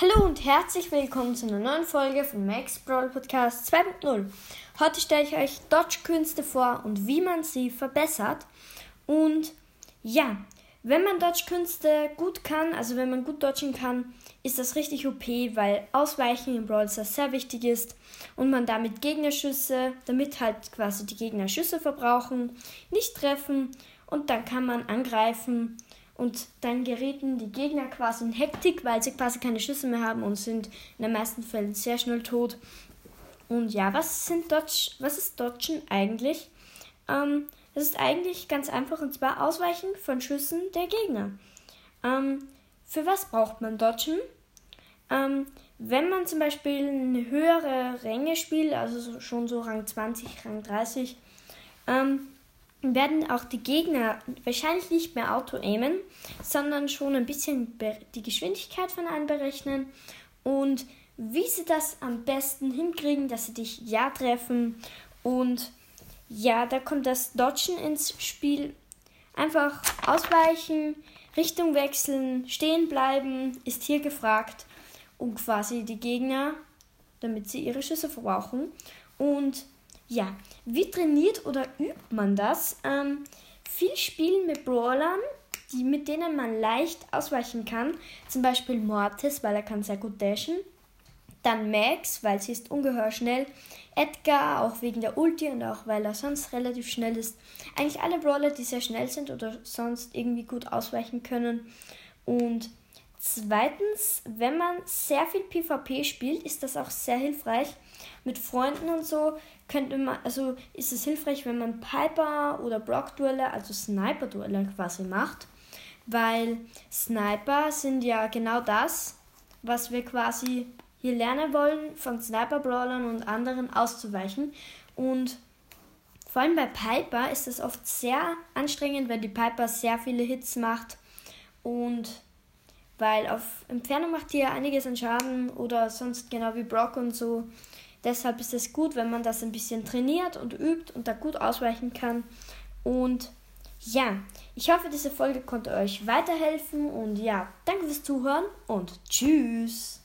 Hallo und herzlich willkommen zu einer neuen Folge von Max Brawl Podcast 2.0. Heute stelle ich euch Dodge-Künste vor und wie man sie verbessert. Und ja, wenn man Dodge-Künste gut kann, also wenn man gut dodgen kann, ist das richtig OP, weil Ausweichen im Brawl sehr wichtig ist und man damit Gegnerschüsse, damit halt quasi die Gegner Schüsse verbrauchen, nicht treffen und dann kann man angreifen und dann gerieten die Gegner quasi in Hektik, weil sie quasi keine Schüsse mehr haben und sind in den meisten Fällen sehr schnell tot. Und ja, was sind Dodge, was ist Dodgen eigentlich? Ähm, das ist eigentlich ganz einfach und zwar Ausweichen von Schüssen der Gegner. Ähm, für was braucht man Dodgen? Ähm, wenn man zum Beispiel eine höhere Ränge spielt, also schon so Rang 20, Rang 30, ähm, werden auch die Gegner wahrscheinlich nicht mehr auto-aimen, sondern schon ein bisschen die Geschwindigkeit von einem berechnen und wie sie das am besten hinkriegen, dass sie dich ja treffen. Und ja, da kommt das Dodgen ins Spiel. Einfach ausweichen, Richtung wechseln, stehen bleiben, ist hier gefragt. Und quasi die Gegner, damit sie ihre Schüsse verbrauchen. Und ja, wie trainiert oder übt man das? Ähm, viel Spielen mit Brawlern, die, mit denen man leicht ausweichen kann. Zum Beispiel Mortis, weil er kann sehr gut dashen. Dann Max, weil sie ist ungeheuer schnell. Edgar, auch wegen der Ulti und auch weil er sonst relativ schnell ist. Eigentlich alle Brawler, die sehr schnell sind oder sonst irgendwie gut ausweichen können. Und Zweitens, wenn man sehr viel PvP spielt, ist das auch sehr hilfreich. Mit Freunden und so könnte man, also ist es hilfreich, wenn man Piper oder Brock-Duelle, also Sniper-Duelle quasi macht. Weil Sniper sind ja genau das, was wir quasi hier lernen wollen, von Sniper-Brawlern und anderen auszuweichen. Und vor allem bei Piper ist es oft sehr anstrengend, weil die Piper sehr viele Hits macht und weil auf Entfernung macht die ja einiges an Schaden oder sonst genau wie Brock und so. Deshalb ist es gut, wenn man das ein bisschen trainiert und übt und da gut ausweichen kann. Und ja, ich hoffe, diese Folge konnte euch weiterhelfen und ja, danke fürs Zuhören und tschüss.